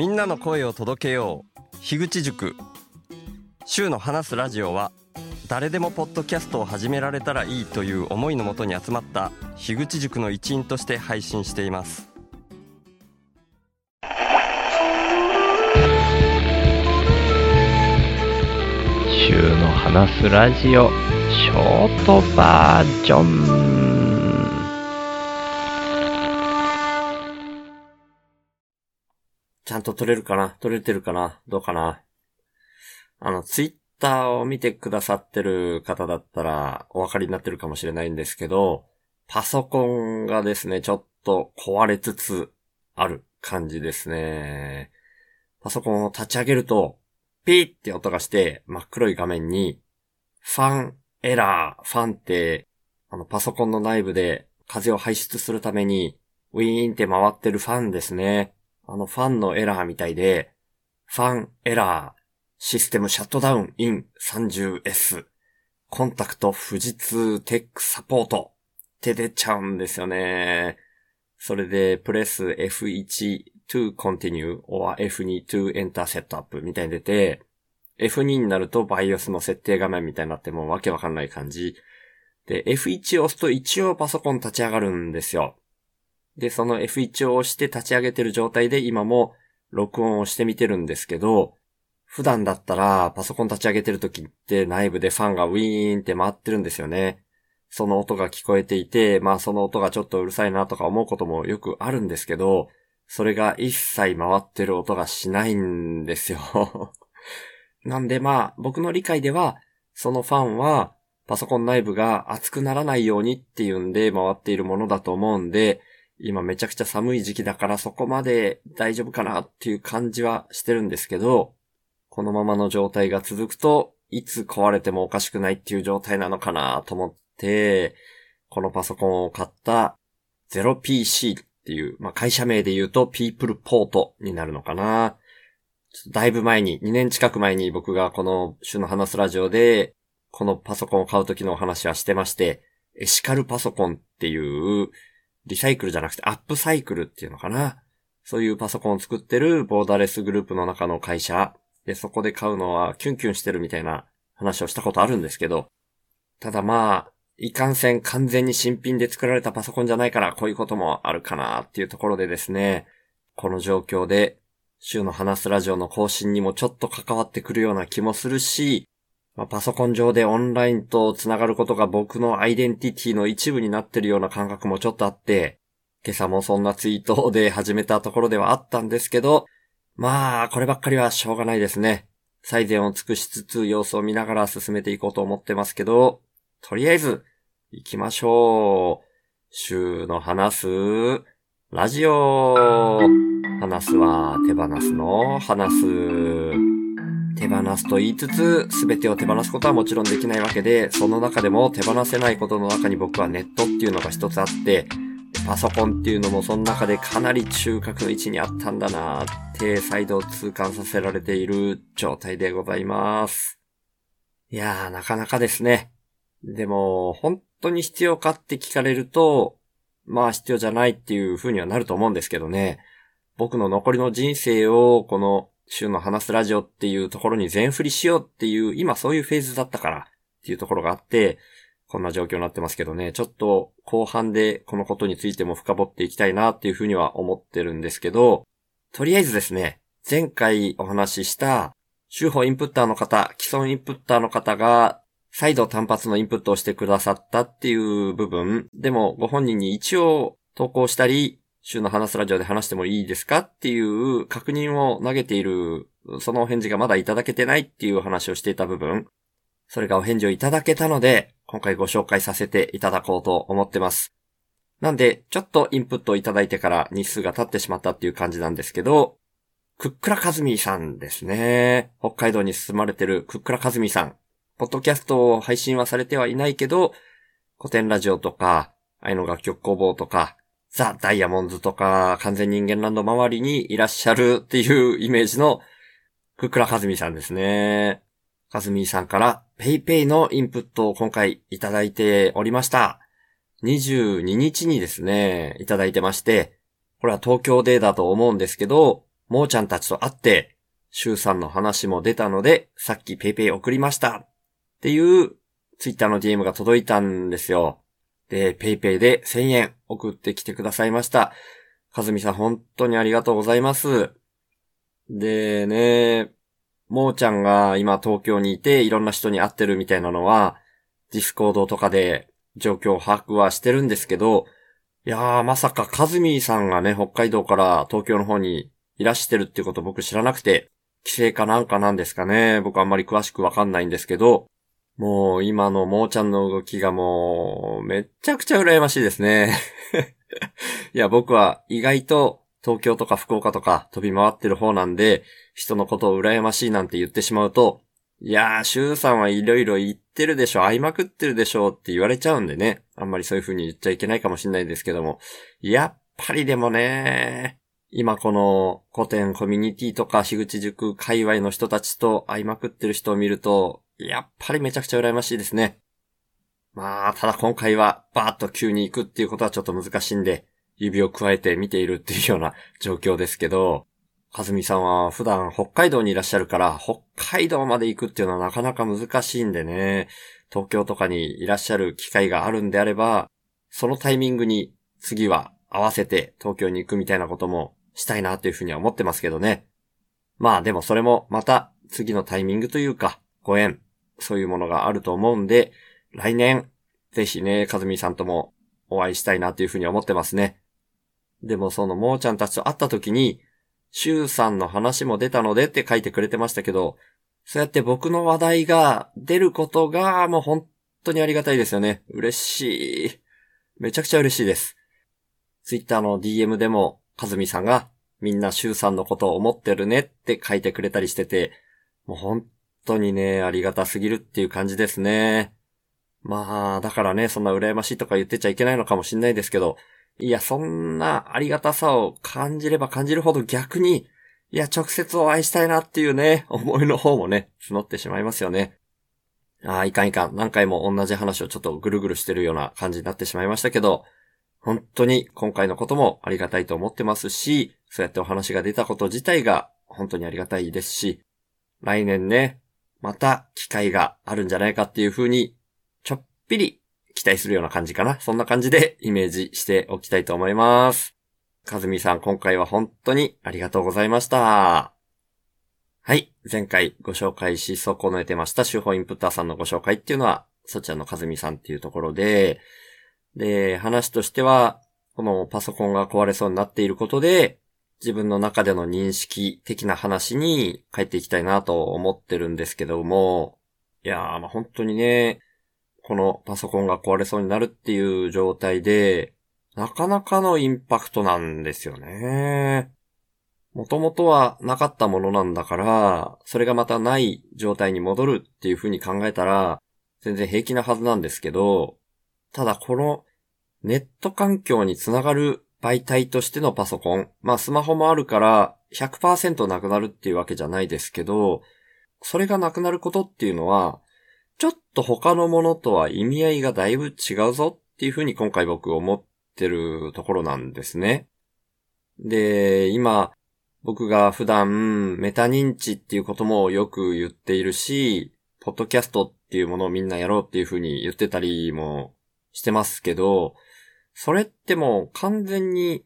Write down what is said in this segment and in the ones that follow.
みんなの声を届けよう。樋口塾。週の話すラジオは誰でもポッドキャストを始められたらいいという思いのもとに集まった樋口塾の一員として配信しています。週の話すラジオショートバージョン。ちゃんと撮れるかな？撮れてるかな？どうかな？あの、ツイッターを見てくださってる方だったらお分かりになってるかもしれないんですけど、パソコンがですね、ちょっと壊れつつある感じですね。パソコンを立ち上げると、ピーって音がして真っ黒い画面に、ファンエラー、ファンって、あの、パソコンの内部で風を排出するために、ウィーンって回ってるファンですね。あのファンのエラーみたいで、ファンエラー、システムシャットダウンイン 30S、コンタクト富士通テックサポートって出ちゃうんですよね。それで、プレス F1 to continue or F2 to enter setup みたいに出て、F2 になると BIOS の設定画面みたいになってもうわけわかんない感じ。で、F1 を押すと一応パソコン立ち上がるんですよ。で、その F1 を押して立ち上げてる状態で今も録音をしてみてるんですけど、普段だったらパソコン立ち上げてる時って内部でファンがウィーンって回ってるんですよね。その音が聞こえていて、まあその音がちょっとうるさいなとか思うこともよくあるんですけど、それが一切回ってる音がしないんですよ。なんでまあ僕の理解では、そのファンはパソコン内部が熱くならないようにっていうんで回っているものだと思うんで、今めちゃくちゃ寒い時期だからそこまで大丈夫かなっていう感じはしてるんですけど、このままの状態が続くと、いつ壊れてもおかしくないっていう状態なのかなと思って、このパソコンを買った 0PC っていう、まあ、会社名で言うと People Port になるのかな。だいぶ前に、2年近く前に僕がこの週の話すラジオで、このパソコンを買う時のお話はしてまして、エシカルパソコンっていう、リサイクルじゃなくてアップサイクルっていうのかな。そういうパソコンを作ってるボーダーレスグループの中の会社。で、そこで買うのはキュンキュンしてるみたいな話をしたことあるんですけど、ただまあ、いかんせん完全に新品で作られたパソコンじゃないからこういうこともあるかなっていうところでですね、この状況で週の話すラジオの更新にもちょっと関わってくるような気もするし、まあ、パソコン上でオンラインと繋がることが僕のアイデンティティの一部になってるような感覚もちょっとあって、今朝もそんなツイートで始めたところではあったんですけど、まあ、こればっかりはしょうがないですね。最善を尽くしつつ様子を見ながら進めていこうと思ってますけど、とりあえず、行きましょう。週の話す、ラジオ。話すは手放すの話す。手放すと言いつつ、すべてを手放すことはもちろんできないわけで、その中でも手放せないことの中に僕はネットっていうのが一つあって、パソコンっていうのもその中でかなり中核の位置にあったんだなって再度痛感させられている状態でございます。いやー、なかなかですね。でも、本当に必要かって聞かれると、まあ必要じゃないっていう風にはなると思うんですけどね。僕の残りの人生をこの週の話すラジオっていうところに全振りしようっていう、今そういうフェーズだったからっていうところがあって、こんな状況になってますけどね、ちょっと後半でこのことについても深掘っていきたいなっていうふうには思ってるんですけど、とりあえずですね、前回お話しした、週報インプッターの方、既存インプッターの方が、再度単発のインプットをしてくださったっていう部分、でもご本人に一応投稿したり、週の話すラジオで話してもいいですかっていう確認を投げている、そのお返事がまだいただけてないっていう話をしていた部分、それがお返事をいただけたので、今回ご紹介させていただこうと思ってます。なんで、ちょっとインプットをいただいてから日数が経ってしまったっていう感じなんですけど、クックラカズミさんですね。北海道に住まれてるクックラカズミさん。ポッドキャストを配信はされてはいないけど、コテンラジオとか、愛の楽曲工房とか、ザ・ダイヤモンズとか、完全人間ランド周りにいらっしゃるっていうイメージの、クックラカズミさんですね。カズミさんから、 PayPay のインプットを今回いただいておりました。22日にですね、いただいてまして、これは東京でだと思うんですけど、もーちゃんたちと会って、シュウさんの話も出たので、さっき PayPay 送りましたっていうツイッターの DM が届いたんですよ。で、 PayPay で1000円送ってきてくださいました。かずみさん本当にありがとうございます。でね、もーちゃんが今東京にいていろんな人に会ってるみたいなのは、ディスコードとかで状況を把握はしてるんですけど、いやーまさかかずみさんがね、北海道から東京の方にいらしてるってこと僕知らなくて、規制かなんかなんですかね。僕あんまり詳しくわかんないんですけど、もう今のもーちゃんの動きがもう、めっちゃくちゃ羨ましいですね。いや、僕は意外と東京とか福岡とか飛び回ってる方なんで、人のことを羨ましいなんて言ってしまうと、いやー、シュウさんはいろいろ言ってるでしょ、会いまくってるでしょって言われちゃうんでね。あんまりそういう風に言っちゃいけないかもしれないですけども。やっぱりでもね、今この古典コミュニティとか樋口塾界隈の人たちと会いまくってる人を見ると、やっぱりめちゃくちゃ羨ましいですね。まあ、ただ今回はバーッと急に行くっていうことはちょっと難しいんで、指を加えて見ているっていうような状況ですけど、かずみさんは普段北海道にいらっしゃるから、北海道まで行くっていうのはなかなか難しいんでね、東京とかにいらっしゃる機会があるんであれば、そのタイミングに次は合わせて東京に行くみたいなこともしたいなというふうには思ってますけどね。まあでもそれもまた次のタイミングというか、ご縁、そういうものがあると思うんで、来年、ぜひね、かずみさんともお会いしたいなというふうに思ってますね。でもそのもーちゃんたちと会った時に、シュウさんの話も出たのでって書いてくれてましたけど、そうやって僕の話題が出ることがもう本当にありがたいですよね。嬉しい。めちゃくちゃ嬉しいです。ツイッターの DM でも、かずみさんがみんなシュウさんのことを思ってるねって書いてくれたりしてて、もう本当にね、ありがたすぎるっていう感じですね。まあ、だからね、そんな羨ましいとか言ってちゃいけないのかもしんないですけど、いや、そんなありがたさを感じれば感じるほど逆に、いや、直接お会いしたいなっていうね、思いの方もね、募ってしまいますよね。ああ、いかんいかん。何回も同じ話をちょっとぐるぐるしてるような感じになってしまいましたけど、本当に今回のこともありがたいと思ってますし、そうやってお話が出たこと自体が本当にありがたいですし、来年ね、また機会があるんじゃないかっていう風に、ちょっぴり期待するような感じかな。そんな感じでイメージしておきたいと思います。かずみさん、今回は本当にありがとうございました。はい。前回ご紹介し損ねてました手法インプッターさんのご紹介っていうのは、そちらのかずみさんっていうところで、で、話としては、このパソコンが壊れそうになっていることで、自分の中での認識的な話に帰っていきたいなと思ってるんですけども、いやー、まあ本当にね、このパソコンが壊れそうになるっていう状態で、なかなかのインパクトなんですよね。もともとはなかったものなんだから、それがまたない状態に戻るっていう風に考えたら、全然平気なはずなんですけど、ただこのネット環境につながる媒体としてのパソコン、まあスマホもあるから100%なくなるっていうわけじゃないですけど、それがなくなることっていうのは、ちょっと他のものとは意味合いがだいぶ違うぞっていうふうに今回僕思ってるところなんですね。で、今、僕が普段メタ認知っていうこともよく言っているし、ポッドキャストっていうものをみんなやろうっていうふうに言ってたりもしてますけど、それってもう完全に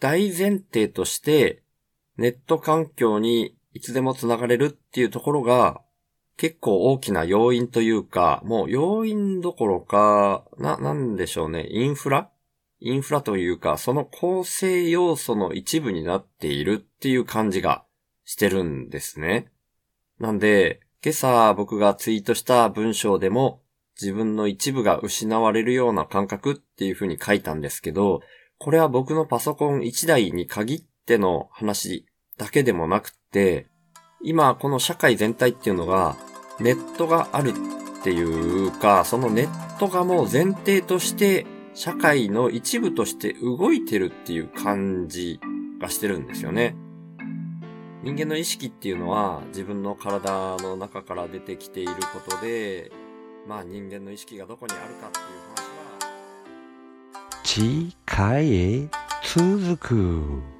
大前提としてネット環境にいつでも繋がれるっていうところが結構大きな要因というか、もう要因どころか、な、なんでしょうね、インフラ？インフラというか、その構成要素の一部になっているっていう感じがしてるんですね。なんで、今朝僕がツイートした文章でも、自分の一部が失われるような感覚っていう風に書いたんですけど、これは僕のパソコン1台に限っての話だけでもなくて、今この社会全体っていうのがネットがあるっていうか、そのネットがもう前提として社会の一部として動いてるっていう感じがしてるんですよね。人間の意識っていうのは自分の体の中から出てきていることで、まあ人間の意識がどこにあるかっていう話は。次回へ続く。